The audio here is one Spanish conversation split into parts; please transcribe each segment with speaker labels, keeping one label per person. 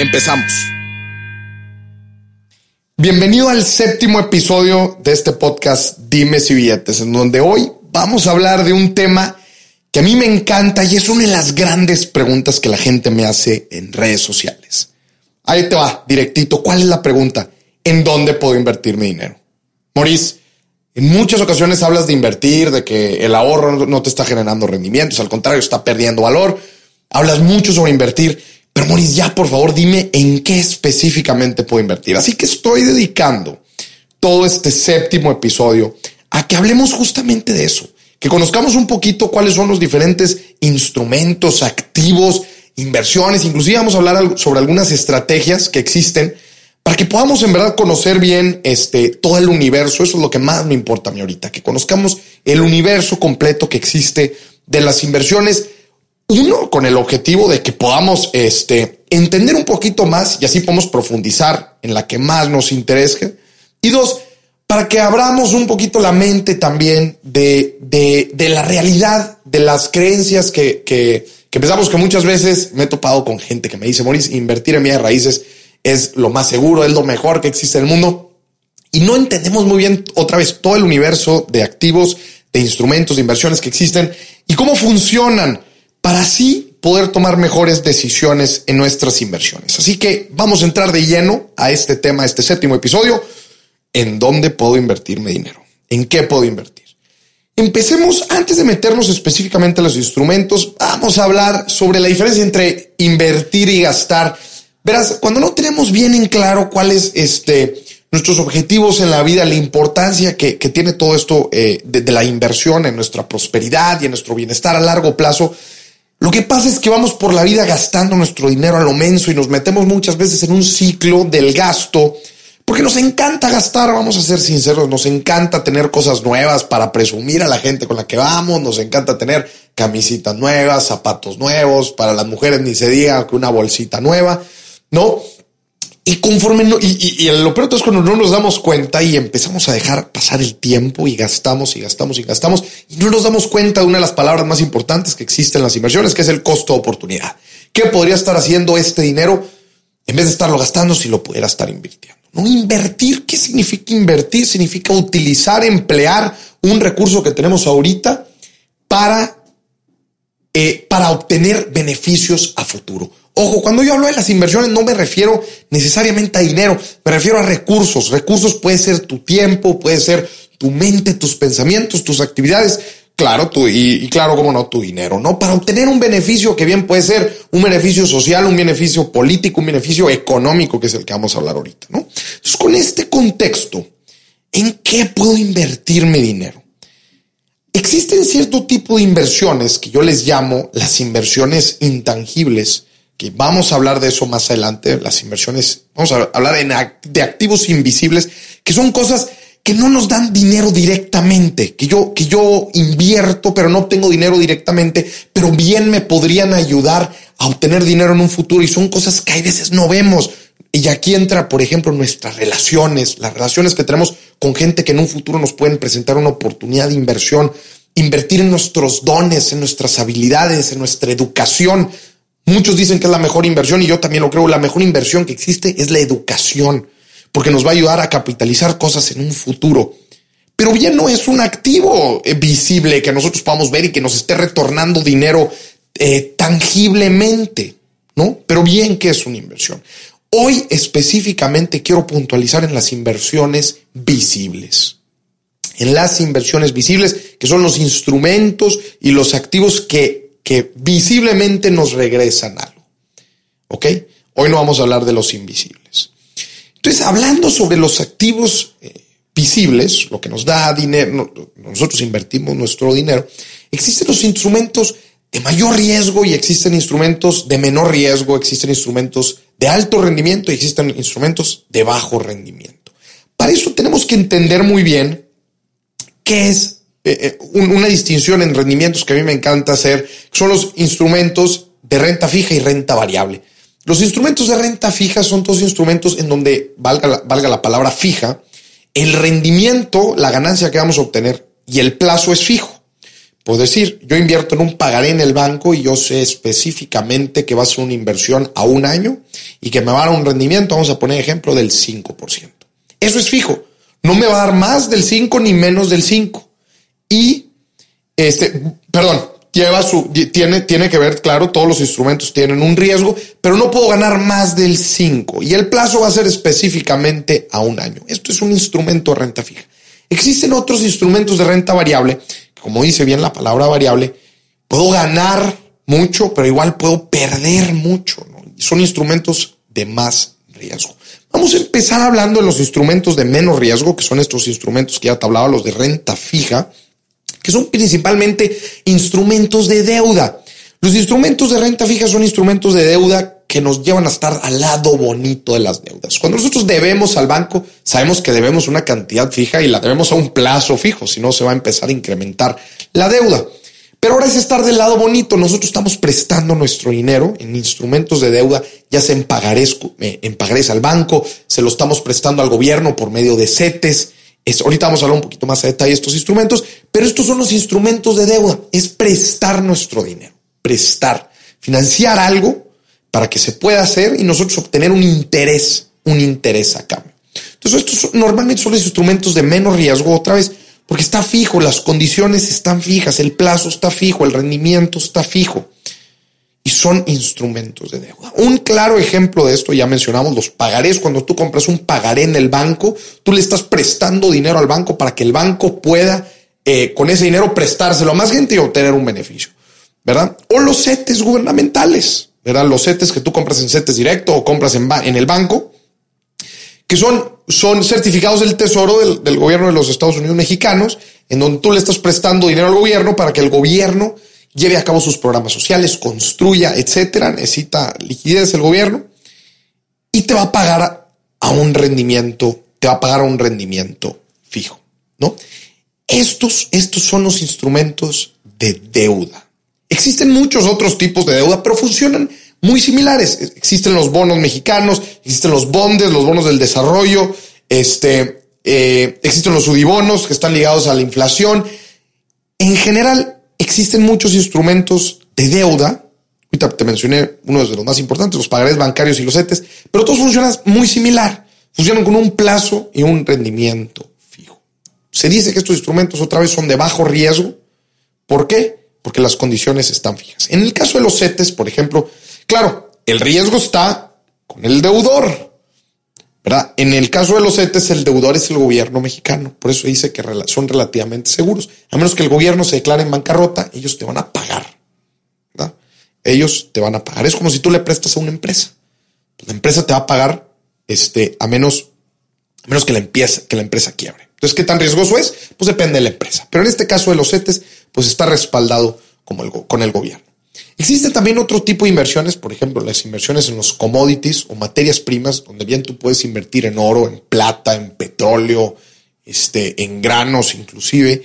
Speaker 1: Empezamos. Bienvenido al séptimo episodio de este podcast Dimes y Billetes, en donde hoy vamos a hablar de un tema que a mí me encanta y es una de las grandes preguntas que la gente me hace en redes sociales. Ahí te va, directito. ¿Cuál es la pregunta? ¿En dónde puedo invertir mi dinero? Maurice, en muchas ocasiones hablas de invertir, de que el ahorro no te está generando rendimientos, al contrario, está perdiendo valor. Hablas mucho sobre invertir, pero Maurice, ya por favor dime en qué específicamente puedo invertir. Así que estoy dedicando todo este séptimo episodio a que hablemos justamente de eso que conozcamos un poquito cuáles son los diferentes instrumentos, activos, inversiones, inclusive vamos a hablar sobre algunas estrategias que existen para que podamos en verdad conocer bien este todo el universo. Eso es lo que más me importa a mí ahorita, que conozcamos el universo completo que existe de las inversiones. Uno, con el objetivo de que podamos este, entender un poquito más y así podemos profundizar en la que más nos interese. Y dos, para que abramos un poquito la mente también de, de, la realidad, de las creencias que, que, que, pensamos que muchas veces me he topado con gente que me dice, Moris, invertir en bienes raíces es lo más seguro, es lo mejor que existe en el mundo. Y no entendemos muy bien otra vez todo el universo de activos, de instrumentos, de inversiones que existen y cómo funcionan para así poder tomar mejores decisiones en nuestras inversiones. Así que vamos a entrar de lleno a este tema, a este séptimo episodio en dónde puedo invertir mi dinero, en qué puedo invertir. Empecemos, antes de meternos específicamente a los instrumentos, vamos a hablar sobre la diferencia entre invertir y gastar. Verás, cuando no tenemos bien en claro cuáles este, nuestros objetivos en la vida, la importancia que, tiene todo esto eh, de, de la inversión en nuestra prosperidad y en nuestro bienestar a largo plazo, lo que pasa es que vamos por la vida gastando nuestro dinero a lo menso y nos metemos muchas veces en un ciclo del gasto porque nos encanta gastar, vamos a ser sinceros, nos encanta tener cosas nuevas para presumir a la gente con la que vamos, nos encanta tener camisitas nuevas, zapatos nuevos, para las mujeres ni se diga que una bolsita nueva, ¿no? Y conforme, no, y, lo peor es cuando no nos damos cuenta y empezamos a dejar pasar el tiempo y gastamos y gastamos y gastamos y no nos damos cuenta de una de las palabras más importantes que existen en las inversiones, que es el costo oportunidad. ¿Qué podría estar haciendo este dinero en vez de estarlo gastando si lo pudiera estar invirtiendo? No invertir, ¿qué significa invertir? Significa utilizar, emplear un recurso que tenemos ahorita para, eh, para obtener beneficios a futuro. Ojo, cuando yo hablo de las inversiones no me refiero necesariamente a dinero, me refiero a recursos. Recursos puede ser tu tiempo, puede ser tu mente, tus pensamientos, tus actividades. Claro, y, claro, como no, tu dinero, ¿no? Para obtener un beneficio que bien puede ser un beneficio social, un beneficio político, un beneficio económico, que es el que vamos a hablar ahorita, ¿no? Entonces, con este contexto, ¿en qué puedo invertir mi dinero? Existen cierto tipo de inversiones que yo les llamo las inversiones intangibles, que vamos a hablar de eso más adelante, las inversiones, vamos a hablar de activos invisibles, que son cosas que no nos dan dinero directamente, que yo, que yo invierto, pero no obtengo dinero directamente, pero bien me podrían ayudar a obtener dinero en un futuro y son cosas que hay veces no vemos. Y aquí entra, por ejemplo, nuestras relaciones, las relaciones que tenemos con gente que en un futuro nos pueden presentar una oportunidad de inversión, invertir en nuestros dones, en nuestras habilidades, en nuestra educación. Muchos dicen que es la mejor inversión y yo también lo creo, la mejor inversión que existe es la educación porque nos va a ayudar a capitalizar cosas en un futuro. Pero bien no es un activo eh, visible que nosotros podamos ver y que nos esté retornando dinero eh, tangiblemente, ¿no? Pero bien que es una inversión. Hoy específicamente quiero puntualizar en las inversiones visibles. En las inversiones visibles, que son los instrumentos y los activos que, que visiblemente nos regresan algo. ¿Ok? Hoy no vamos a hablar de los invisibles. Entonces, hablando sobre los activos eh, visibles, lo que nos da dinero, nosotros invertimos nuestro dinero, existen los instrumentos de mayor riesgo y existen instrumentos de menor riesgo, existen instrumentos de alto rendimiento y existen instrumentos de bajo rendimiento. Para eso tenemos que entender muy bien qué es eh, eh, una distinción en rendimientos que a mí me encanta hacer, son los instrumentos de renta fija y renta variable. Los instrumentos de renta fija son todos instrumentos en donde, valga la, valga la palabra fija, el rendimiento, la ganancia que vamos a obtener y el plazo es fijo. Puedo decir, yo invierto en un pagaré en el banco y yo sé específicamente que va a ser una inversión a un año y que me va a dar un rendimiento, vamos a poner ejemplo, del 5%. Eso es fijo. No me va a dar más del 5 ni menos del 5. Y, este, perdón, lleva su, tiene, tiene que ver, claro, todos los instrumentos tienen un riesgo, pero no puedo ganar más del 5 y el plazo va a ser específicamente a un año. Esto es un instrumento de renta fija. Existen otros instrumentos de renta variable, como dice bien la palabra variable, puedo ganar mucho, pero igual puedo perder mucho. Son instrumentos de más riesgo. Vamos a empezar hablando de los instrumentos de menos riesgo, que son estos instrumentos que ya te hablaba, los de renta fija que son principalmente instrumentos de deuda. Los instrumentos de renta fija son instrumentos de deuda que nos llevan a estar al lado bonito de las deudas. Cuando nosotros debemos al banco, sabemos que debemos una cantidad fija y la debemos a un plazo fijo, si no se va a empezar a incrementar la deuda. Pero ahora es estar del lado bonito. Nosotros estamos prestando nuestro dinero en instrumentos de deuda, ya sea en pagarés, eh, al banco, se lo estamos prestando al gobierno por medio de CETES, ahorita vamos a hablar un poquito más a detalle de estos instrumentos, pero estos son los instrumentos de deuda. Es prestar nuestro dinero, prestar, financiar algo para que se pueda hacer y nosotros obtener un interés, un interés a cambio. Entonces, estos normalmente son los instrumentos de menos riesgo, otra vez, porque está fijo, las condiciones están fijas, el plazo está fijo, el rendimiento está fijo y son instrumentos de deuda. Un claro ejemplo de esto, ya mencionamos los pagarés, cuando tú compras un pagaré en el banco, tú le estás prestando dinero al banco para que el banco pueda eh, con ese dinero prestárselo a más gente y obtener un beneficio, ¿verdad? O los CETES gubernamentales, ¿verdad? Los CETES que tú compras en CETES directo o compras en, en el banco, que son, son certificados del tesoro del, del gobierno de los Estados Unidos mexicanos, en donde tú le estás prestando dinero al gobierno para que el gobierno lleve a cabo sus programas sociales, construya, etcétera, necesita liquidez el gobierno y te va a pagar a un rendimiento, te va a pagar a un rendimiento fijo, ¿no? Estos, estos son los instrumentos de deuda. Existen muchos otros tipos de deuda, pero funcionan muy similares. Existen los bonos mexicanos, existen los bondes, los bonos del desarrollo, este, eh, existen los sudibonos que están ligados a la inflación. En general, existen muchos instrumentos de deuda. Ahorita te mencioné uno de los más importantes, los pagarés bancarios y los CETES, pero todos funcionan muy similar. Funcionan con un plazo y un rendimiento fijo. Se dice que estos instrumentos otra vez son de bajo riesgo. ¿Por qué? Porque las condiciones están fijas. En el caso de los CETES, por ejemplo, claro, el riesgo está con el deudor. En el caso de los CETES, el deudor es el gobierno mexicano. Por eso dice que son relativamente seguros. A menos que el gobierno se declare en bancarrota, ellos te van a pagar. ¿verdad? Ellos te van a pagar. Es como si tú le prestas a una empresa. La empresa te va a pagar este, a menos, que la, empresa quiebre. Entonces, ¿qué tan riesgoso es? Pues depende de la empresa. Pero en este caso de los CETES, pues está respaldado con el gobierno. Existe también otro tipo de inversiones, por ejemplo, las inversiones en los commodities o materias primas, donde bien tú puedes invertir en oro, en plata, en petróleo, este, en granos inclusive.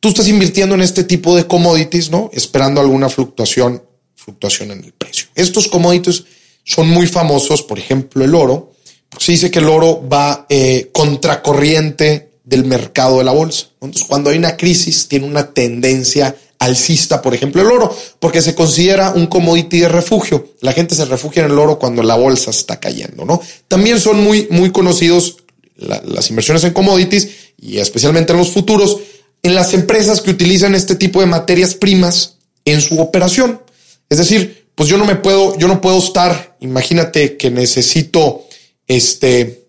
Speaker 1: Tú estás invirtiendo en este tipo de commodities, ¿no? Esperando alguna fluctuación, fluctuación en el precio. Estos commodities son muy famosos, por ejemplo, el oro. Se dice que el oro va eh, contracorriente del mercado de la bolsa. Entonces, cuando hay una crisis, tiene una tendencia alcista, por ejemplo, el oro, porque se considera un commodity de refugio. La gente se refugia en el oro cuando la bolsa está cayendo, ¿no? También son muy, muy conocidos las inversiones en commodities y especialmente en los futuros en las empresas que utilizan este tipo de materias primas en su operación. Es decir, pues yo no me puedo, yo no puedo estar, imagínate que necesito este,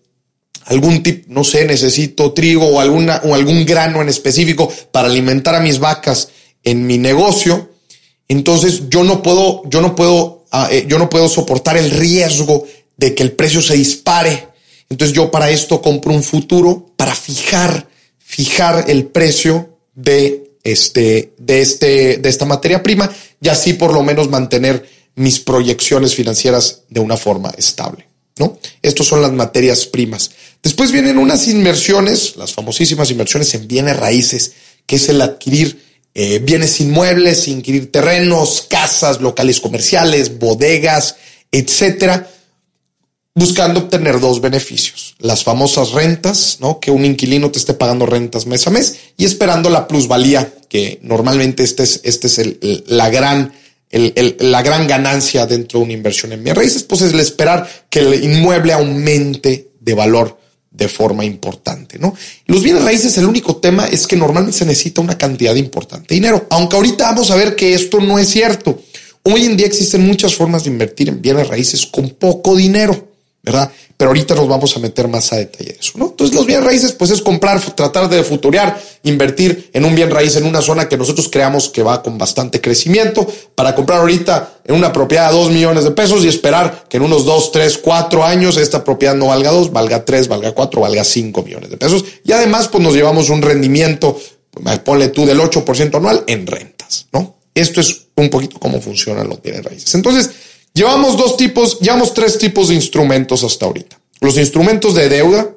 Speaker 1: algún tipo, no sé, necesito trigo o alguna, o algún grano en específico para alimentar a mis vacas en mi negocio, entonces yo no puedo, yo no puedo, ah, eh, yo no puedo soportar el riesgo de que el precio se dispare. Entonces yo para esto compro un futuro para fijar, fijar el precio de este, de, este, de esta materia prima y así por lo menos mantener mis proyecciones financieras de una forma estable. ¿no? Estos son las materias primas. Después vienen unas inversiones, las famosísimas inversiones en bienes raíces, que es el adquirir eh, bienes inmuebles, adquirir terrenos, casas, locales comerciales, bodegas, etcétera, buscando obtener dos beneficios. Las famosas rentas, ¿no? Que un inquilino te esté pagando rentas mes a mes y esperando la plusvalía, que normalmente este es, este es la gran la gran ganancia dentro de una inversión en bienes raíces, pues es el esperar que el inmueble aumente de valor de forma importante, ¿no? Los bienes raíces, el único tema es que normalmente se necesita una cantidad importante de dinero, aunque ahorita vamos a ver que esto no es cierto. Hoy en día existen muchas formas de invertir en bienes raíces con poco dinero, ¿verdad? Pero ahorita nos vamos a meter más a detalle de eso, ¿no? Entonces los bienes raíces, pues es comprar, tratar de futurear, invertir en un bien raíz en una zona que nosotros creamos que va con bastante crecimiento para comprar ahorita en una propiedad a dos millones de pesos y esperar que en unos dos, tres, cuatro años esta propiedad no valga dos, valga tres, valga cuatro, valga cinco millones de pesos. Y además, pues nos llevamos un rendimiento, ponle tú del 8% anual en rentas, ¿no? Esto es un poquito cómo funcionan los bienes raíces. Entonces, Llevamos dos tipos, llevamos tres tipos de instrumentos hasta ahorita. Los instrumentos de deuda,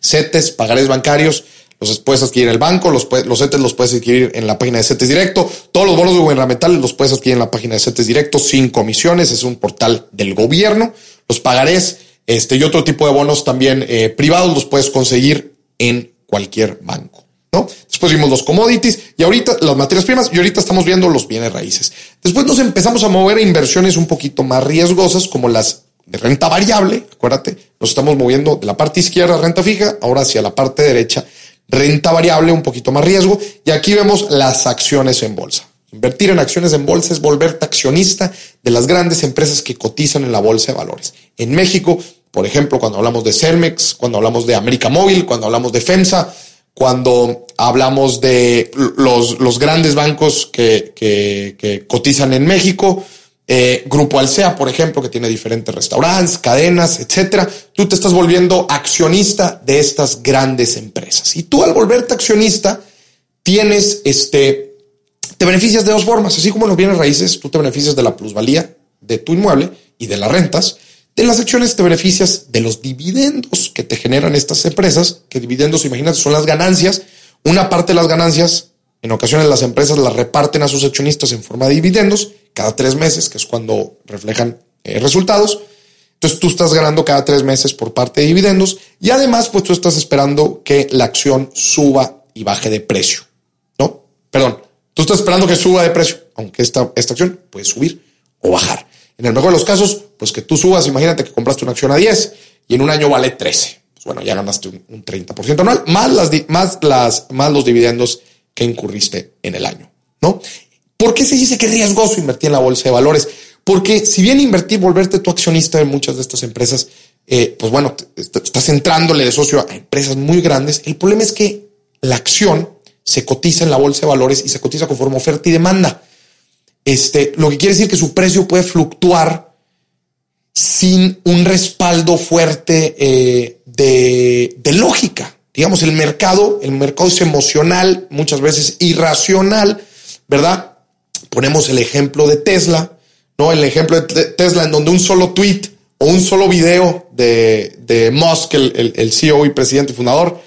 Speaker 1: CETES, pagarés bancarios, los puedes adquirir en el banco, los, los CETES los puedes adquirir en la página de CETES Directo, todos los bonos gubernamentales los puedes adquirir en la página de CETES Directo sin comisiones, es un portal del gobierno. Los pagarés este, y otro tipo de bonos también eh, privados los puedes conseguir en cualquier banco. ¿No? Después vimos los commodities y ahorita las materias primas y ahorita estamos viendo los bienes raíces. Después nos empezamos a mover a inversiones un poquito más riesgosas como las de renta variable. Acuérdate, nos estamos moviendo de la parte izquierda renta fija, ahora hacia la parte derecha renta variable, un poquito más riesgo. Y aquí vemos las acciones en bolsa. Invertir en acciones en bolsa es volverte accionista de las grandes empresas que cotizan en la bolsa de valores. En México, por ejemplo, cuando hablamos de Cermex, cuando hablamos de América Móvil, cuando hablamos de FEMSA, cuando hablamos de los, los grandes bancos que, que, cotizan en México, eh, Grupo Alsea, por ejemplo, que tiene diferentes restaurantes, cadenas, etcétera. Tú te estás volviendo accionista de estas grandes empresas. Y tú al volverte accionista, tienes este, te beneficias de dos formas. Así como los bienes raíces, tú te beneficias de la plusvalía de tu inmueble y de las rentas. En las acciones te beneficias de los dividendos que te generan estas empresas, que dividendos, imagínate, son las ganancias. Una parte de las ganancias, en ocasiones las empresas las reparten a sus accionistas en forma de dividendos cada tres meses, que es cuando reflejan eh, resultados. Entonces tú estás ganando cada tres meses por parte de dividendos y además pues tú estás esperando que la acción suba y baje de precio, ¿no? Perdón, tú estás esperando que suba de precio, aunque esta, esta acción puede subir o bajar. En el mejor de los casos, pues que tú subas, imagínate que compraste una acción a 10 y en un año vale 13. Pues bueno, ya ganaste un, 30% anual, más, las, más, las, más los dividendos que incurriste en el año, ¿no? ¿Por qué se dice que es riesgoso invertir en la bolsa de valores? Porque si bien invertir, volverte tu accionista en muchas de estas empresas, eh, pues bueno, estás entrándole de socio a empresas muy grandes. El problema es que la acción se cotiza en la bolsa de valores y se cotiza conforme oferta y demanda. Este, lo que quiere decir que su precio puede fluctuar sin un respaldo fuerte eh, de, de lógica. Digamos, el mercado, el mercado es emocional, muchas veces irracional, ¿verdad? Ponemos el ejemplo de Tesla, ¿no? El ejemplo de Tesla en donde un solo tweet o un solo video de, de Musk, el, el, CEO y presidente y fundador,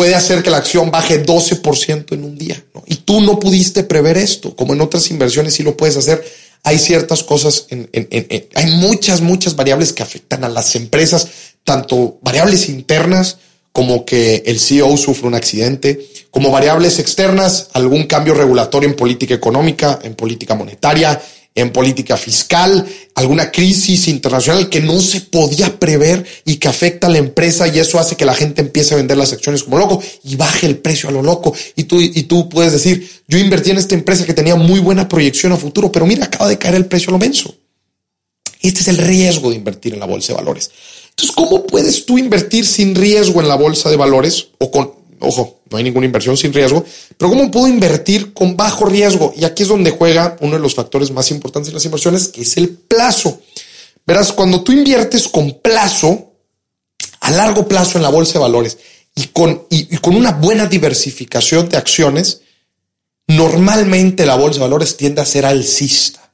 Speaker 1: puede hacer que la acción baje 12% en un día. Y tú no pudiste prever esto, como en otras inversiones sí lo puedes hacer. Hay ciertas cosas, hay muchas, muchas variables que afectan a las empresas, tanto variables internas como que el CEO sufre un accidente, como variables externas, algún cambio regulatorio en política económica, en política monetaria, en política fiscal, alguna crisis internacional que no se podía prever y que afecta a la empresa y eso hace que la gente empiece a vender las acciones como loco y baje el precio a lo loco. Y tú, y tú puedes decir, yo invertí en esta empresa que tenía muy buena proyección a futuro, pero mira, acaba de caer el precio a lo menso. Este es el riesgo de invertir en la bolsa de valores. Entonces, ¿cómo puedes tú invertir sin riesgo en la bolsa de valores o con ojo, no hay ninguna inversión sin riesgo, pero ¿cómo puedo invertir con bajo riesgo? Y aquí es donde juega uno de los factores más importantes en las inversiones, que es el plazo. Verás, cuando tú inviertes con plazo, a largo plazo en la bolsa de valores y con, y, con una buena diversificación de acciones, normalmente la bolsa de valores tiende a ser alcista.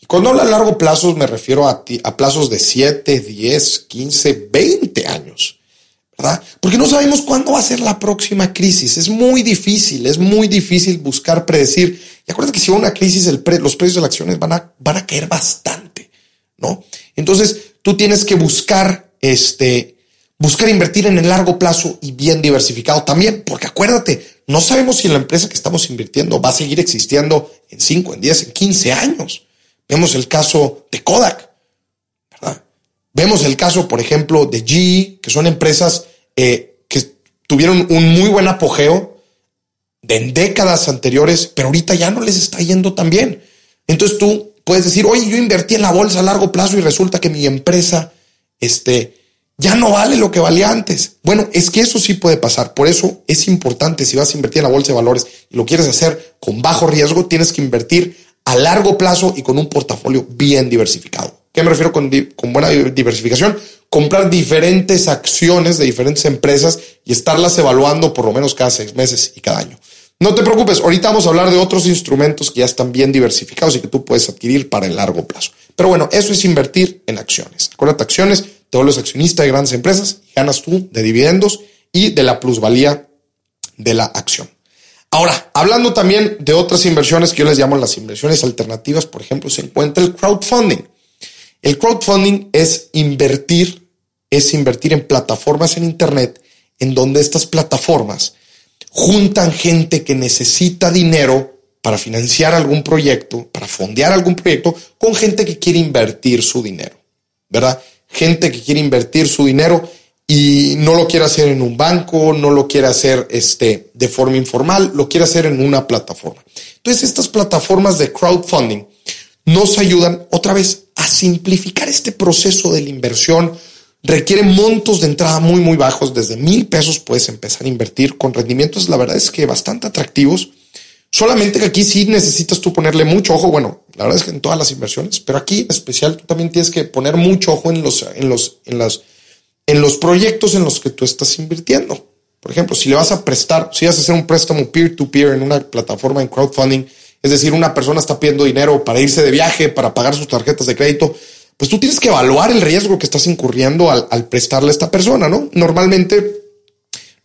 Speaker 1: Y cuando hablo a largo plazo me refiero a, a plazos de 7, 10, 15, 20 años. ¿Verdad? Porque no sabemos cuándo va a ser la próxima crisis. Es muy difícil, es muy difícil buscar predecir. Y acuérdate que si hay una crisis, los precios de las acciones van a, caer bastante, ¿no? Entonces, tú tienes que buscar, este, buscar invertir en el largo plazo y bien diversificado también, porque acuérdate, no sabemos si la empresa que estamos invirtiendo va a seguir existiendo en 5, en 10, en 15 años. Vemos el caso de Kodak. Vemos el caso, por ejemplo, de GE, que son empresas eh, que tuvieron un muy buen apogeo en décadas anteriores, pero ahorita ya no les está yendo tan bien. Entonces tú puedes decir, oye, yo invertí en la bolsa a largo plazo y resulta que mi empresa, este, ya no vale lo que valía antes. Bueno, es que eso sí puede pasar. Por eso es importante, si vas a invertir en la bolsa de valores y lo quieres hacer con bajo riesgo, tienes que invertir a largo plazo y con un portafolio bien diversificado. ¿Qué me refiero con, con buena diversificación? Comprar diferentes acciones de diferentes empresas y estarlas evaluando por lo menos cada seis meses y cada año. No te preocupes, ahorita vamos a hablar de otros instrumentos que ya están bien diversificados y que tú puedes adquirir para el largo plazo. Pero bueno, eso es invertir en acciones. Acuérdate, acciones te vuelves accionista de grandes empresas y ganas tú de dividendos y de la plusvalía de la acción. Ahora, hablando también de otras inversiones que yo les llamo las inversiones alternativas, por ejemplo, se encuentra el crowdfunding. El crowdfunding es invertir, es invertir en plataformas en Internet en donde estas plataformas juntan gente que necesita dinero para financiar algún proyecto, para fondear algún proyecto, con gente que quiere invertir su dinero, ¿verdad? gente que quiere invertir su dinero y no lo quiere hacer en un banco, no lo quiere hacer este, de forma informal, lo quiere hacer en una plataforma. Entonces, estas plataformas de crowdfunding nos ayudan otra vez a simplificar este proceso de la inversión. Requieren montos de entrada muy, muy bajos. Desde mil pesos puedes empezar a invertir con rendimientos, la verdad es que bastante atractivos Solamente que aquí sí necesitas tú ponerle mucho ojo. Bueno, la verdad es que en todas las inversiones, pero aquí en especial tú también tienes que poner mucho ojo en los, en los, en las, en los proyectos en los que tú estás invirtiendo. Por ejemplo, si le vas a prestar, si vas a hacer un préstamo peer to peer en una plataforma en crowdfunding, es decir, una persona está pidiendo dinero para irse de viaje, para pagar sus tarjetas de crédito, pues tú tienes que evaluar el riesgo que estás incurriendo al, al prestarle a esta persona, ¿no? Normalmente,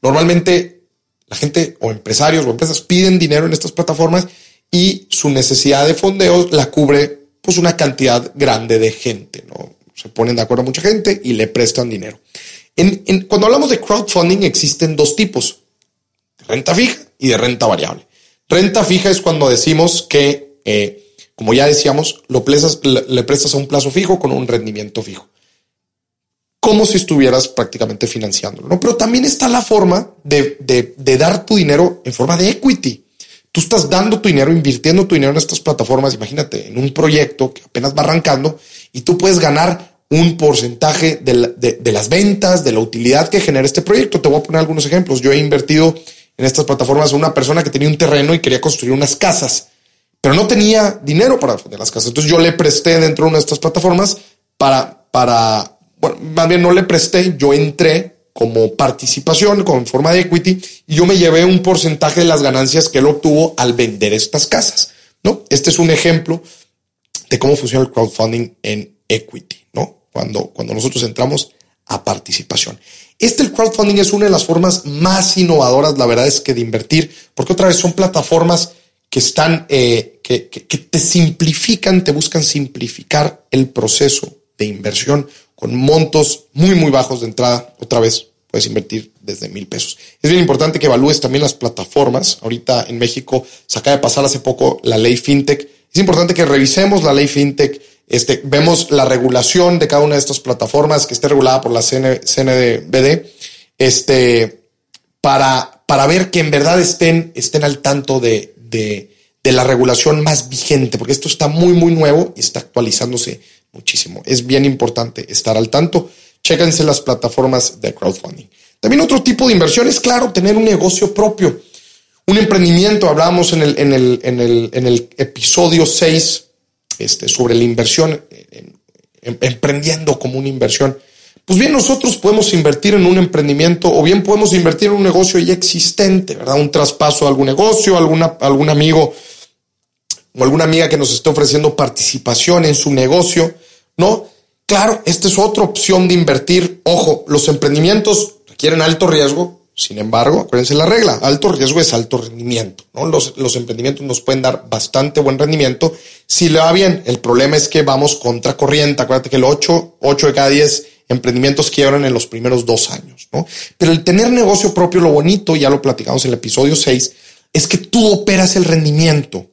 Speaker 1: normalmente la gente o empresarios o empresas piden dinero en estas plataformas y su necesidad de fondeo la cubre pues una cantidad grande de gente, ¿no? Se ponen de acuerdo a mucha gente y le prestan dinero. En, cuando hablamos de crowdfunding existen dos tipos, de renta fija y de renta variable. Renta fija es cuando decimos que, eh, como ya decíamos, lo le prestas a un plazo fijo con un rendimiento fijo como si estuvieras prácticamente financiándolo. Pero también está la forma de, de, dar tu dinero en forma de equity. Tú estás dando tu dinero, invirtiendo tu dinero en estas plataformas, imagínate, en un proyecto que apenas va arrancando y tú puedes ganar un porcentaje de, de, las ventas, de la utilidad que genera este proyecto. Te voy a poner algunos ejemplos. Yo he invertido en estas plataformas una persona que tenía un terreno y quería construir unas casas, pero no tenía dinero para las casas. Entonces yo le presté dentro de una de estas plataformas para, para bueno, más bien no le presté, yo entré como participación, como en forma de equity, y yo me llevé un porcentaje de las ganancias que él obtuvo al vender estas casas, ¿no? Este es un ejemplo de cómo funciona el crowdfunding en equity, ¿no? Cuando, cuando nosotros entramos a participación. Este el crowdfunding es una de las formas más innovadoras, la verdad es que de invertir, porque otra vez son plataformas que están, eh, que, que, te simplifican, te buscan simplificar el proceso de inversión con montos muy, muy bajos de entrada. Otra vez puedes invertir desde mil pesos. Es bien importante que evalúes también las plataformas. Ahorita en México se acaba de pasar hace poco la ley FinTech. Es importante que revisemos la ley FinTech. Este, vemos la regulación de cada una de estas plataformas que esté regulada por la CNBD, este, para, para ver que en verdad estén, estén al tanto de, de, de la regulación más vigente, porque esto está muy, muy nuevo y está actualizándose muchísimo. Es bien importante estar al tanto. Chéquense las plataformas de crowdfunding. También otro tipo de inversión es, claro, tener un negocio propio. Un emprendimiento, hablábamos en el, en el, en el, en el episodio 6 este, sobre la inversión, emprendiendo como una inversión. Pues bien, nosotros podemos invertir en un emprendimiento o bien podemos invertir en un negocio ya existente, ¿verdad? Un traspaso a algún negocio, alguna, algún amigo o alguna amiga que nos esté ofreciendo participación en su negocio, ¿no? Claro, esta es otra opción de invertir. Ojo, los emprendimientos requieren alto riesgo, sin embargo, acuérdense la regla, alto riesgo es alto rendimiento, ¿no? Los, los emprendimientos nos pueden dar bastante buen rendimiento si le va bien. El problema es que vamos contra corriente. Acuérdate que el 8, 8 de cada 10 emprendimientos quiebran en los primeros dos años, ¿no? Pero el tener negocio propio, lo bonito, ya lo platicamos en el episodio 6, es que tú operas el rendimiento.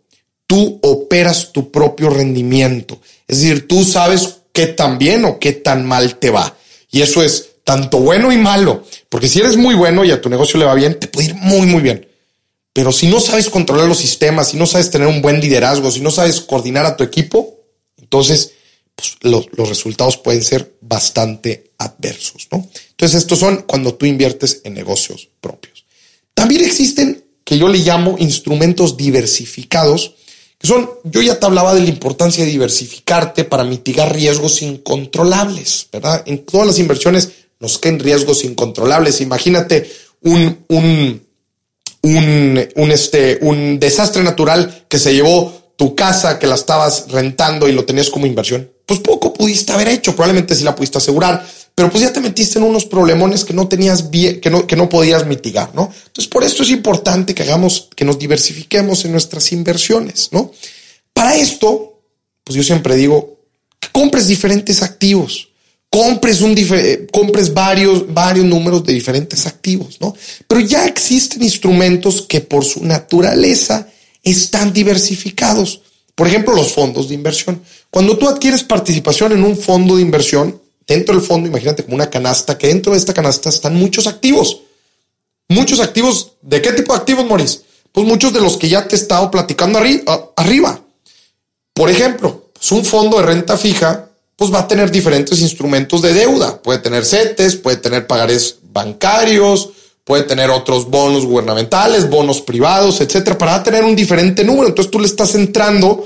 Speaker 1: Tú operas tu propio rendimiento. Es decir, tú sabes qué tan bien o qué tan mal te va. Y eso es tanto bueno y malo. Porque si eres muy bueno y a tu negocio le va bien, te puede ir muy, muy bien. Pero si no sabes controlar los sistemas, si no sabes tener un buen liderazgo, si no sabes coordinar a tu equipo, entonces pues, los, los, resultados pueden ser bastante adversos, ¿no? Entonces, estos son cuando tú inviertes en negocios propios. También existen, que yo le llamo instrumentos diversificados, que son, yo ya te hablaba de la importancia de diversificarte para mitigar riesgos incontrolables, ¿verdad? En todas las inversiones nos caen riesgos incontrolables. Imagínate un, un, un, un, este, un desastre natural que se llevó tu casa, que la estabas rentando y lo tenías como inversión pues poco pudiste haber hecho, probablemente sí la pudiste asegurar, pero pues ya te metiste en unos problemones que no tenías bien, que no, que no podías mitigar, ¿no? Entonces, por esto es importante que hagamos, que nos diversifiquemos en nuestras inversiones, ¿no? Para esto, pues yo siempre digo, que compres diferentes activos, compres un, compres varios, varios números de diferentes activos, ¿no? Pero ya existen instrumentos que por su naturaleza están diversificados. Por ejemplo, los fondos de inversión. Cuando tú adquieres participación en un fondo de inversión, dentro del fondo, imagínate como una canasta, que dentro de esta canasta están muchos activos. Muchos activos. ¿De qué tipo de activos, Maurice? Pues muchos de los que ya te he estado platicando arriba. Por ejemplo, pues un fondo de renta fija, pues va a tener diferentes instrumentos de deuda. Puede tener CETES, puede tener pagares bancarios, puede tener otros bonos gubernamentales, bonos privados, etcétera, para tener un diferente número. Entonces tú le estás entrando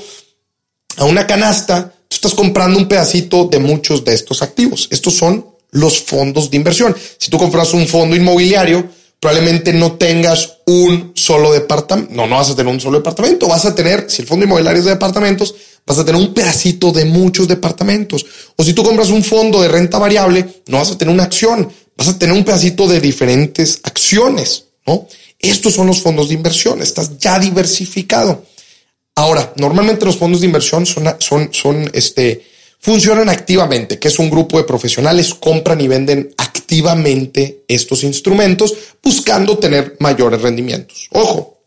Speaker 1: a una canasta, tú estás comprando un pedacito de muchos de estos activos. Estos son los fondos de inversión. Si tú compras un fondo inmobiliario, probablemente no tengas un solo departamento. No, no vas a tener un solo departamento. Vas a tener, si el fondo inmobiliario es de departamentos, vas a tener un pedacito de muchos departamentos. O si tú compras un fondo de renta variable, no vas a tener una acción, vas a tener un pedacito de diferentes acciones, ¿no? Estos son los fondos de inversión, estás ya diversificado. Ahora, normalmente los fondos de inversión son, son, son, este, funcionan activamente, que es un grupo de profesionales, compran y venden activamente estos instrumentos buscando tener mayores rendimientos. Ojo,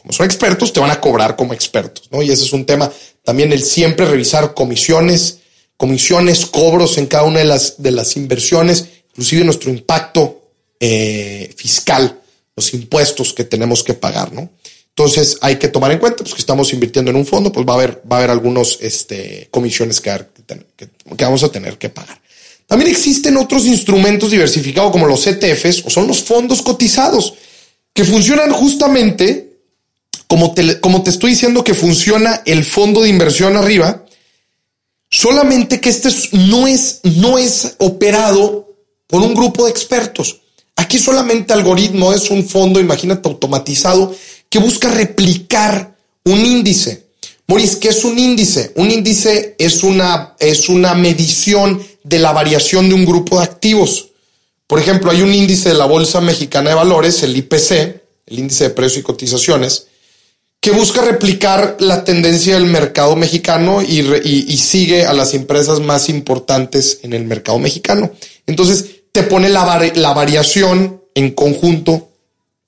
Speaker 1: como son expertos, te van a cobrar como expertos, ¿no? Y ese es un tema también el siempre revisar comisiones, comisiones, cobros en cada una de las, de las inversiones inclusive nuestro impacto eh, fiscal, los impuestos que tenemos que pagar, ¿no? Entonces hay que tomar en cuenta pues, que estamos invirtiendo en un fondo, pues va a haber, va a haber algunos este, comisiones que, que, que vamos a tener que pagar. También existen otros instrumentos diversificados como los ETFs o son los fondos cotizados que funcionan justamente como te, como te estoy diciendo que funciona el fondo de inversión arriba, solamente que este no es, no es operado por un grupo de expertos. Aquí solamente algoritmo es un fondo, imagínate, automatizado que busca replicar un índice. Moris, ¿qué es un índice? Un índice es una, es una medición de la variación de un grupo de activos. Por ejemplo, hay un índice de la Bolsa Mexicana de Valores, el IPC, el índice de precios y cotizaciones, que busca replicar la tendencia del mercado mexicano y, sigue a las empresas más importantes en el mercado mexicano. Entonces, te pone la, variación en conjunto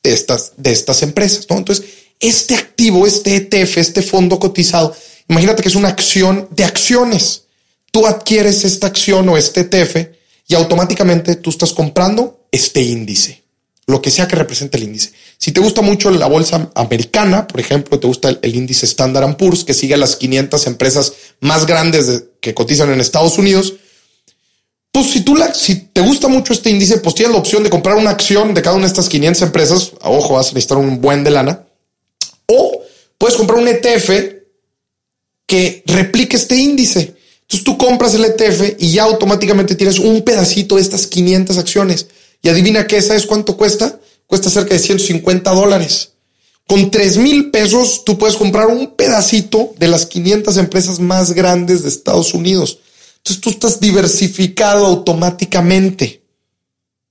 Speaker 1: de estas, de estas empresas. Entonces, este activo, este ETF, este fondo cotizado, imagínate que es una acción de acciones. Tú adquieres esta acción o este ETF y automáticamente tú estás comprando este índice, lo que sea que represente el índice. Si te gusta mucho la bolsa americana, por ejemplo, te gusta el, índice Standard Poor's, que sigue a las 500 empresas más grandes que cotizan en Estados Unidos, pues si tú la, si te gusta mucho este índice, pues tienes la opción de comprar una acción de cada una de estas 500 empresas. Ojo, vas a necesitar un buen de lana. O puedes comprar un ETF que replique este índice. Entonces tú compras el ETF y ya automáticamente tienes un pedacito de estas 500 acciones. Y adivina qué, ¿sabes cuánto cuesta? Cuesta cerca de 150 dólares. Con 3 mil pesos tú puedes comprar un pedacito de las 500 empresas más grandes de Estados Unidos. Entonces tú estás diversificado automáticamente.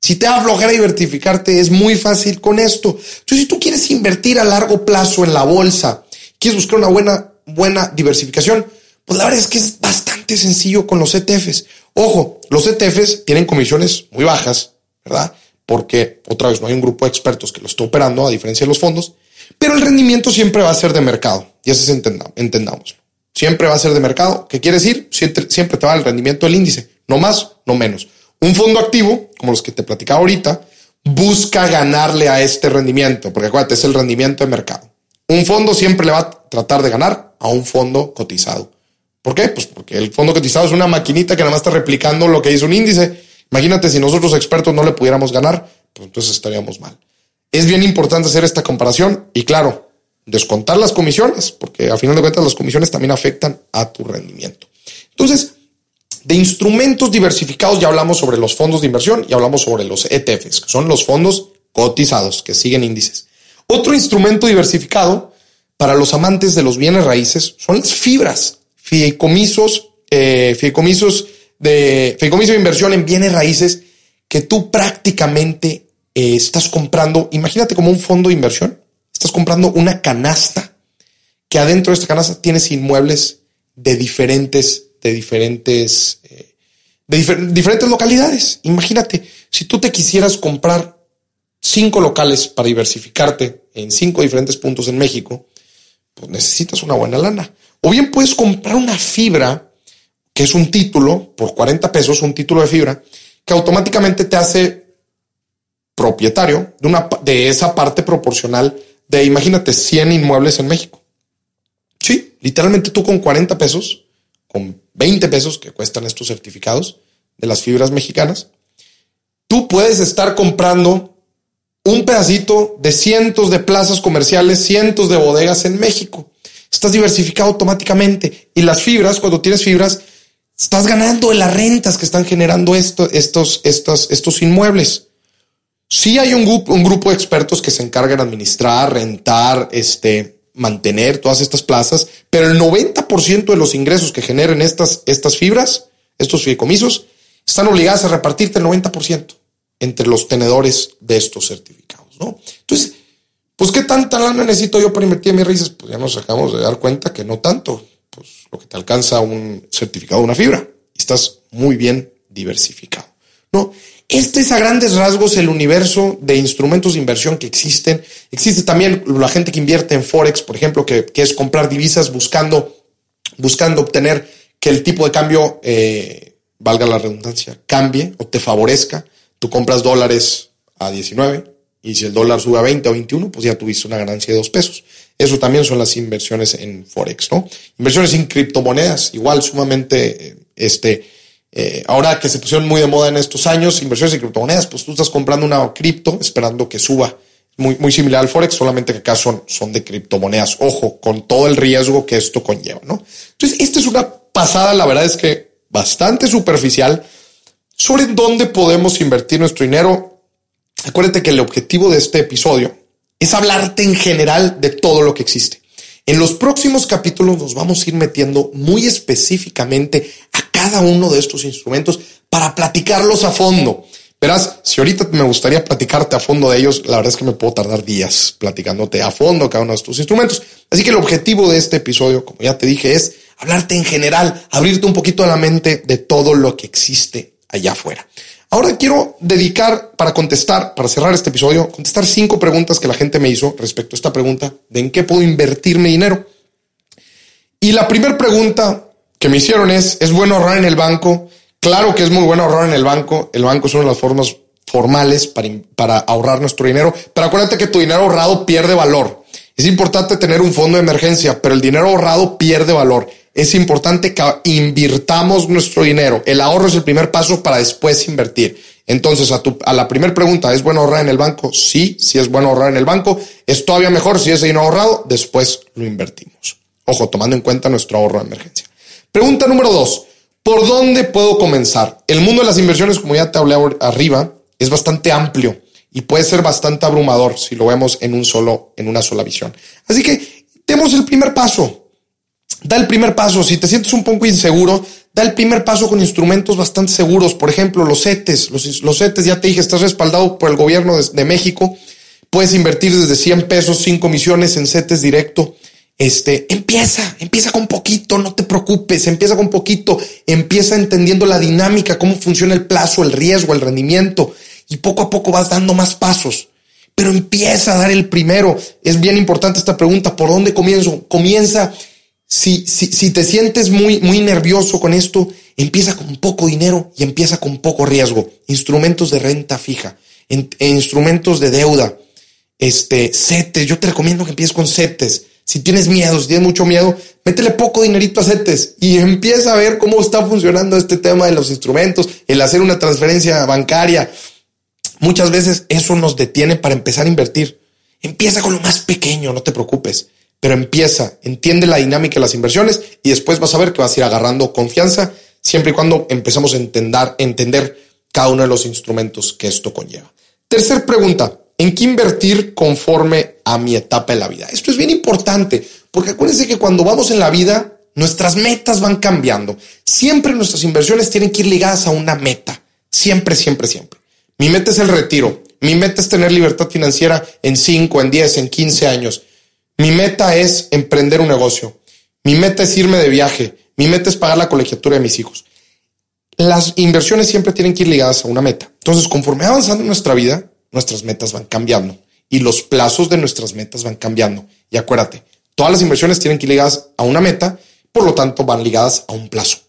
Speaker 1: Si te da flojera diversificarte, es muy fácil con esto. Entonces, si tú quieres invertir a largo plazo en la bolsa, quieres buscar una buena, buena diversificación, pues la verdad es que es bastante sencillo con los ETFs. Ojo, los ETFs tienen comisiones muy bajas, ¿verdad? Porque otra vez no hay un grupo de expertos que lo esté operando a diferencia de los fondos, pero el rendimiento siempre va a ser de mercado. Y eso es entendamos. Siempre va a ser de mercado. ¿Qué quiere decir? Siempre, siempre te va el rendimiento del índice. No más, no menos. Un fondo activo, como los que te platicaba ahorita, busca ganarle a este rendimiento, porque acuérdate, es el rendimiento de mercado. Un fondo siempre le va a tratar de ganar a un fondo cotizado. ¿Por qué? Pues porque el fondo cotizado es una maquinita que nada más está replicando lo que hizo un índice. Imagínate si nosotros expertos no le pudiéramos ganar, pues entonces estaríamos mal. Es bien importante hacer esta comparación y claro, descontar las comisiones, porque a final de cuentas las comisiones también afectan a tu rendimiento. Entonces, de instrumentos diversificados ya hablamos sobre los fondos de inversión y hablamos sobre los ETFs, que son los fondos cotizados que siguen índices. Otro instrumento diversificado para los amantes de los bienes raíces son las fibras fideicomisos, eh, de fideicomiso de inversión en bienes raíces que tú prácticamente eh, estás comprando. Imagínate como un fondo de inversión. Estás comprando una canasta que adentro de esta canasta tienes inmuebles de diferentes, de diferentes, eh, de diferentes localidades. Imagínate, si tú te quisieras comprar cinco locales para diversificarte en cinco diferentes puntos en México, pues necesitas una buena lana. O bien puedes comprar una fibra, que es un título, por 40 pesos, un título de fibra, que automáticamente te hace propietario de, una, de esa parte proporcional de, imagínate, 100 inmuebles en México. Sí, literalmente tú con 40 pesos, con 20 pesos que cuestan estos certificados de las fibras mexicanas, tú puedes estar comprando un pedacito de cientos de plazas comerciales, cientos de bodegas en México. Estás diversificado automáticamente y las fibras, cuando tienes fibras, estás ganando en las rentas que están generando esto, estos, estos, estos inmuebles. Sí hay un grupo, un grupo de expertos que se encargan de administrar, rentar, este, mantener todas estas plazas, pero el 90% de los ingresos que generen estas, estas fibras, estos fideicomisos, están obligadas a repartirte el 90% entre los tenedores de estos certificados, ¿no? Entonces, pues, ¿qué tanta lana necesito yo para invertir en mis raíces? Pues ya nos acabamos de dar cuenta que no tanto. Pues lo que te alcanza un certificado de una fibra. Estás muy bien diversificado, ¿no? Este es a grandes rasgos el universo de instrumentos de inversión que existen. Existe también la gente que invierte en Forex, por ejemplo, que, es comprar divisas buscando, buscando obtener que el tipo de cambio, eh, valga la redundancia, cambie o te favorezca. Tú compras dólares a 19 y si el dólar sube a 20 o 21, pues ya tuviste una ganancia de dos pesos. Eso también son las inversiones en Forex, ¿no? Inversiones en criptomonedas, igual sumamente, eh, este, eh, ahora que se pusieron muy de moda en estos años, inversiones en criptomonedas, pues tú estás comprando una cripto esperando que suba. Muy, muy similar al Forex, solamente que acá son, son de criptomonedas. Ojo, con todo el riesgo que esto conlleva, ¿no? Entonces, esta es una pasada, la verdad es que bastante superficial sobre dónde podemos invertir nuestro dinero. Acuérdate que el objetivo de este episodio es hablarte en general de todo lo que existe. En los próximos capítulos nos vamos a ir metiendo muy específicamente a cada uno de estos instrumentos para platicarlos a fondo. Verás, si ahorita me gustaría platicarte a fondo de ellos, la verdad es que me puedo tardar días platicándote a fondo cada uno de estos instrumentos. Así que el objetivo de este episodio, como ya te dije, es hablarte en general, abrirte un poquito la mente de todo lo que existe allá afuera. Ahora quiero dedicar para contestar, para cerrar este episodio, contestar cinco preguntas que la gente me hizo respecto a esta pregunta de en qué puedo invertir mi dinero. Y la primera pregunta que me hicieron es, ¿es bueno ahorrar en el banco? Claro que es muy bueno ahorrar en el banco. El banco es una de las formas formales para, para ahorrar nuestro dinero. Pero acuérdate que tu dinero ahorrado pierde valor. Es importante tener un fondo de emergencia, pero el dinero ahorrado pierde valor es importante que invirtamos nuestro dinero. El ahorro es el primer paso para después invertir. Entonces, a, tu, a la primera pregunta, ¿es bueno ahorrar en el banco? Sí, sí es bueno ahorrar en el banco. Es todavía mejor si ese dinero ahorrado, después lo invertimos. Ojo, tomando en cuenta nuestro ahorro de emergencia. Pregunta número dos. ¿Por dónde puedo comenzar? El mundo de las inversiones, como ya te hablé arriba, es bastante amplio y puede ser bastante abrumador si lo vemos en un solo, en una sola visión. Así que demos el primer paso. Da el primer paso. Si te sientes un poco inseguro, da el primer paso con instrumentos bastante seguros. Por ejemplo, los CETES. Los, los ya te dije, estás respaldado por el gobierno de, México. Puedes invertir desde 100 pesos, 5 comisiones en CETES directo. Este, empieza, empieza con poquito, no te preocupes, empieza con poquito, empieza entendiendo la dinámica, cómo funciona el plazo, el riesgo, el rendimiento, y poco a poco vas dando más pasos. Pero empieza a dar el primero. Es bien importante esta pregunta, ¿por dónde comienzo? Comienza, si, si, te sientes muy, muy nervioso con esto, empieza con poco dinero y empieza con poco riesgo. Instrumentos de renta fija, en, instrumentos de deuda, este, CETES. Yo te recomiendo que empieces con CETES si tienes miedo, si tienes mucho miedo, métele poco dinerito a CETES y empieza a ver cómo está funcionando este tema de los instrumentos, el hacer una transferencia bancaria. Muchas veces eso nos detiene para empezar a invertir. Empieza con lo más pequeño, no te preocupes, pero empieza, entiende la dinámica de las inversiones y después vas a ver que vas a ir agarrando confianza siempre y cuando empezamos a entender, cada uno de los instrumentos que esto conlleva. Tercer pregunta, ¿En qué invertir conforme a mi etapa de la vida? Esto es bien importante, porque acuérdense que cuando vamos en la vida, nuestras metas van cambiando. Siempre nuestras inversiones tienen que ir ligadas a una meta. Siempre, siempre, siempre. Mi meta es el retiro. Mi meta es tener libertad financiera en 5, en 10, en 15 años. Mi meta es emprender un negocio. Mi meta es irme de viaje. Mi meta es pagar la colegiatura de mis hijos. Las inversiones siempre tienen que ir ligadas a una meta. Entonces, conforme avanzando en nuestra vida, nuestras metas van cambiando y los plazos de nuestras metas van cambiando. Y acuérdate, todas las inversiones tienen que ir ligadas a una meta, por lo tanto van ligadas a un plazo.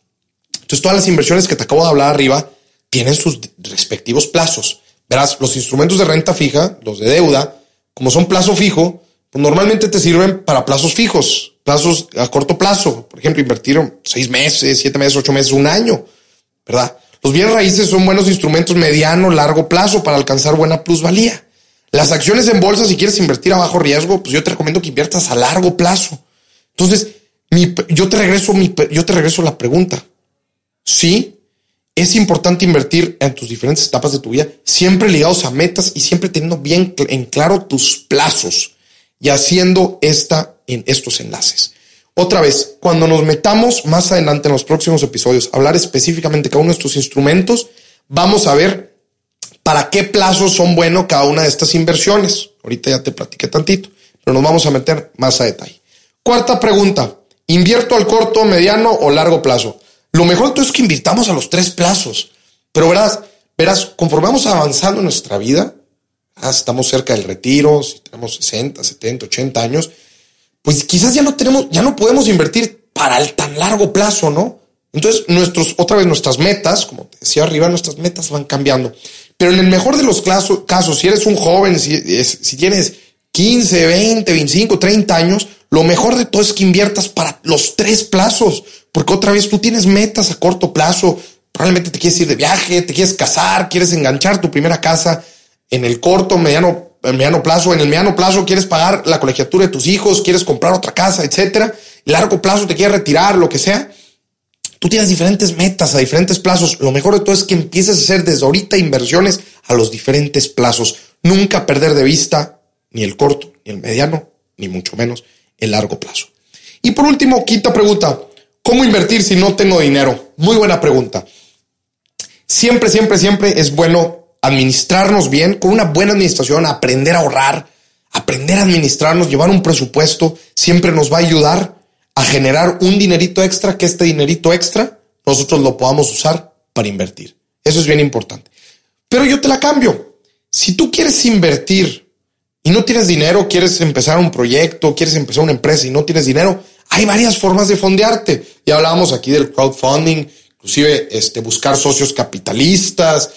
Speaker 1: Entonces todas las inversiones que te acabo de hablar arriba tienen sus respectivos plazos. Verás, los instrumentos de renta fija, los de deuda, como son plazo fijo, pues normalmente te sirven para plazos fijos, plazos a corto plazo. Por ejemplo, invertir seis meses, siete meses, ocho meses, un año, ¿verdad? Los bienes raíces son buenos instrumentos mediano, largo plazo para alcanzar buena plusvalía. Las acciones en bolsa, si quieres invertir a bajo riesgo, pues yo te recomiendo que inviertas a largo plazo. Entonces, yo te regreso mi, yo te regreso la pregunta. Sí, es importante invertir en tus diferentes etapas de tu vida, siempre ligados a metas y siempre teniendo bien en claro tus plazos y haciendo esta en estos enlaces. Otra vez, cuando nos metamos más adelante en los próximos episodios hablar específicamente de cada uno de estos instrumentos, vamos a ver para qué plazos son buenos cada una de estas inversiones. Ahorita ya te platiqué tantito, pero nos vamos a meter más a detalle. Cuarta pregunta, ¿invierto al corto, mediano o largo plazo? Lo mejor es que invirtamos a los tres plazos, pero verás, verás, conforme vamos avanzando en nuestra vida, ah, estamos cerca del retiro, si tenemos 60, 70, 80 años, pues quizás ya no tenemos, ya no podemos invertir para el tan largo plazo, ¿no? Entonces, nuestros, otra vez nuestras metas, como te decía arriba, nuestras metas van cambiando. Pero en el mejor de los casos, si eres un joven, si, si tienes 15, 20, 25, 30 años, lo mejor de todo es que inviertas para los tres plazos, porque otra vez tú tienes metas a corto plazo, probablemente te quieres ir de viaje, te quieres casar, quieres enganchar tu primera casa en el corto, mediano en mediano plazo, en el mediano plazo quieres pagar la colegiatura de tus hijos, quieres comprar otra casa, etcétera. Largo plazo te quieres retirar, lo que sea. Tú tienes diferentes metas a diferentes plazos. Lo mejor de todo es que empieces a hacer desde ahorita inversiones a los diferentes plazos. Nunca perder de vista ni el corto, ni el mediano, ni mucho menos el largo plazo. Y por último, quinta pregunta. ¿Cómo invertir si no tengo dinero? Muy buena pregunta. Siempre, siempre, siempre es bueno administrarnos bien, con una buena administración, aprender a ahorrar, aprender a administrarnos, llevar un presupuesto, siempre nos va a ayudar a generar un dinerito extra, que este dinerito extra nosotros lo podamos usar para invertir. Eso es bien importante. Pero yo te la cambio. Si tú quieres invertir y no tienes dinero, quieres empezar un proyecto, quieres empezar una empresa y no tienes dinero, hay varias formas de fondearte. Ya hablábamos aquí del crowdfunding, inclusive este, buscar socios capitalistas,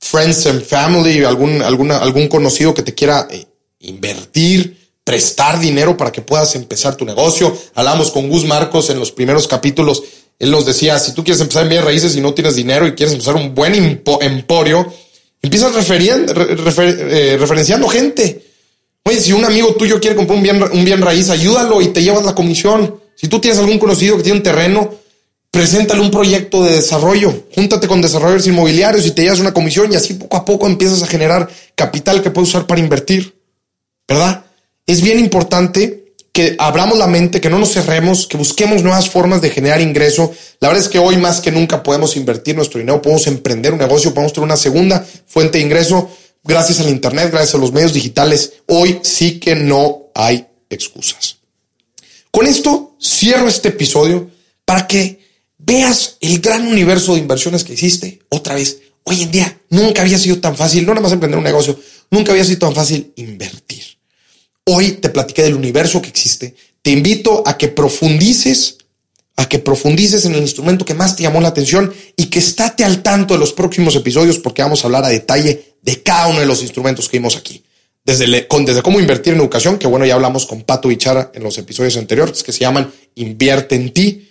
Speaker 1: friends and family, algún, algún conocido que te quiera eh, invertir, prestar dinero para que puedas empezar tu negocio. Hablamos con Gus Marcos en los primeros capítulos. Él nos decía, si tú quieres empezar en bienes raíces y no tienes dinero y quieres empezar un buen emporio, empiezas eh, referenciando gente. Oye, si un amigo tuyo quiere comprar un bien, un bien raíz, ayúdalo y te llevas la comisión. Si tú tienes algún conocido que tiene un terreno, Preséntale un proyecto de desarrollo, júntate con desarrolladores inmobiliarios y te llevas una comisión y así poco a poco empiezas a generar capital que puedes usar para invertir, ¿verdad? Es bien importante que abramos la mente, que no nos cerremos, que busquemos nuevas formas de generar ingreso. La verdad es que hoy más que nunca podemos invertir nuestro dinero, podemos emprender un negocio, podemos tener una segunda fuente de ingreso gracias al Internet, gracias a los medios digitales. Hoy sí que no hay excusas. Con esto cierro este episodio para que veas el gran universo de inversiones que existe otra vez. Hoy en día nunca había sido tan fácil, no nada más emprender un negocio, nunca había sido tan fácil invertir. Hoy te platiqué del universo que existe. Te invito a que profundices, a que profundices en el instrumento que más te llamó la atención y que estate al tanto de los próximos episodios porque vamos a hablar a detalle de cada uno de los instrumentos que vimos aquí. Desde, desde cómo invertir en educación, que bueno, ya hablamos con Pato Bichara en los episodios anteriores, que se llaman Invierte en ti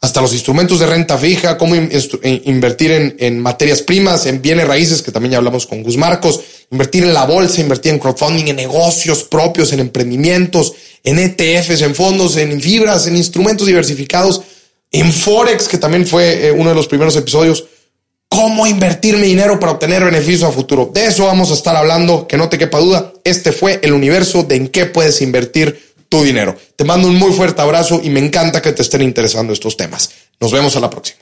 Speaker 1: hasta los instrumentos de renta fija, cómo eh, invertir en, en, materias primas, en bienes raíces, que también ya hablamos con Gus Marcos, invertir en la bolsa, invertir en crowdfunding, en negocios propios, en emprendimientos, en ETFs, en fondos, en fibras, en instrumentos diversificados, en Forex, que también fue eh, uno de los primeros episodios, cómo invertir mi dinero para obtener beneficios a futuro. De eso vamos a estar hablando, que no te quepa duda. Este fue el universo de en qué puedes invertir tu dinero. Te mando un muy fuerte abrazo y me encanta que te estén interesando estos temas. Nos vemos a la próxima.